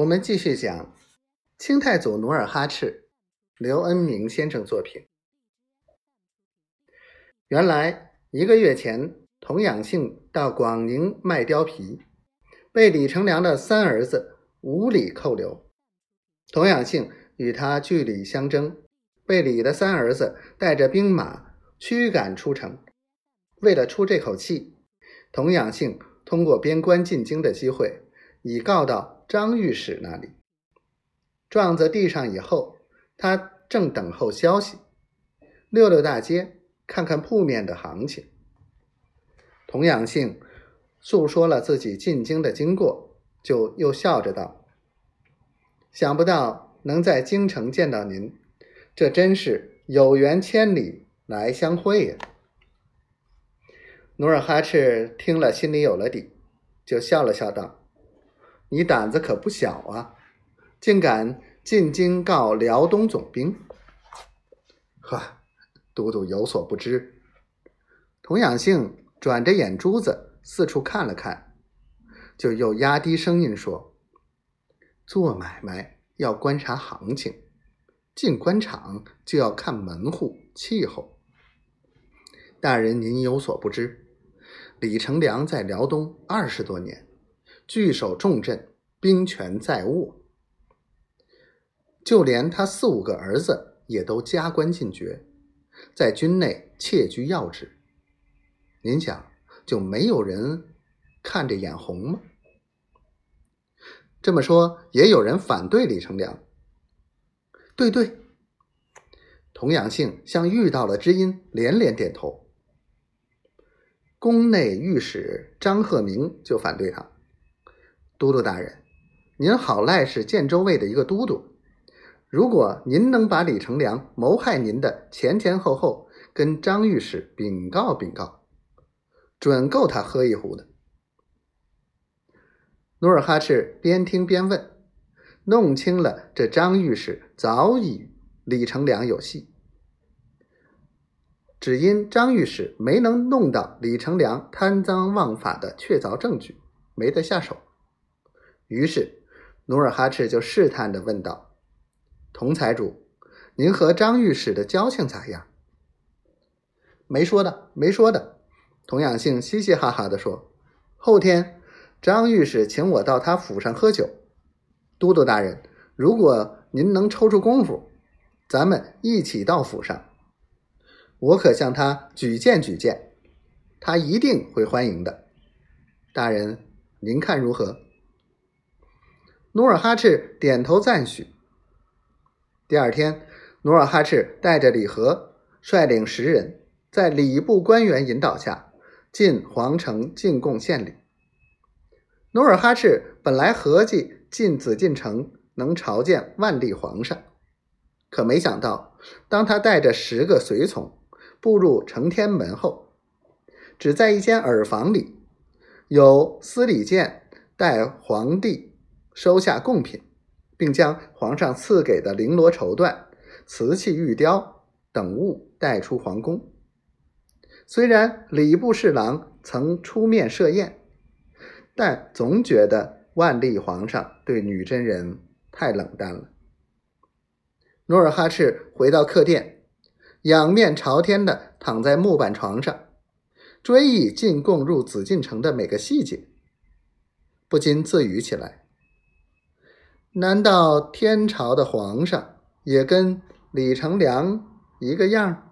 我们继续讲清太祖努尔哈赤，刘恩明先生作品。原来一个月前，童养性到广宁卖貂皮，被李成梁的三儿子无理扣留。童养性与他据理相争，被李的三儿子带着兵马驱赶出城。为了出这口气，童养性通过边关进京的机会，已告到。张御史那里，撞在地上以后，他正等候消息，溜溜大街，看看铺面的行情。童养性诉说了自己进京的经过，就又笑着道：“想不到能在京城见到您，这真是有缘千里来相会呀。”努尔哈赤听了，心里有了底，就笑了笑道。你胆子可不小啊，竟敢进京告辽东总兵！呵，都督有所不知。童养性转着眼珠子四处看了看，就又压低声音说：“做买卖要观察行情，进官场就要看门户气候。大人您有所不知，李成梁在辽东二十多年。”据守重镇，兵权在握，就连他四五个儿子也都加官进爵，在军内窃居要职。您想，就没有人看着眼红吗？这么说，也有人反对李成梁。对对，童养性像遇到了知音，连连点头。宫内御史张鹤鸣就反对他。都督大人，您好赖是建州卫的一个都督，如果您能把李成梁谋害您的前前后后跟张御史禀告禀告，准够他喝一壶的。努尔哈赤边听边问，弄清了这张御史早已李成梁有戏，只因张御史没能弄到李成梁贪赃枉法的确凿证据，没得下手。于是，努尔哈赤就试探着问道：“童财主，您和张御史的交情咋样？”“没说的，没说的。”童养性嘻嘻哈哈的说：“后天，张御史请我到他府上喝酒。都督大人，如果您能抽出功夫，咱们一起到府上，我可向他举荐举荐，他一定会欢迎的。大人，您看如何？”努尔哈赤点头赞许。第二天，努尔哈赤带着李和率领十人，在礼部官员引导下进皇城进贡献礼。努尔哈赤本来合计进紫禁城能朝见万历皇上，可没想到，当他带着十个随从步入承天门后，只在一间耳房里，有司礼监带皇帝。收下贡品，并将皇上赐给的绫罗绸缎、瓷器玉雕等物带出皇宫。虽然礼部侍郎曾出面设宴，但总觉得万历皇上对女真人太冷淡了。努尔哈赤回到客店，仰面朝天的躺在木板床上，追忆进贡入紫禁城的每个细节，不禁自语起来。难道天朝的皇上也跟李成梁一个样？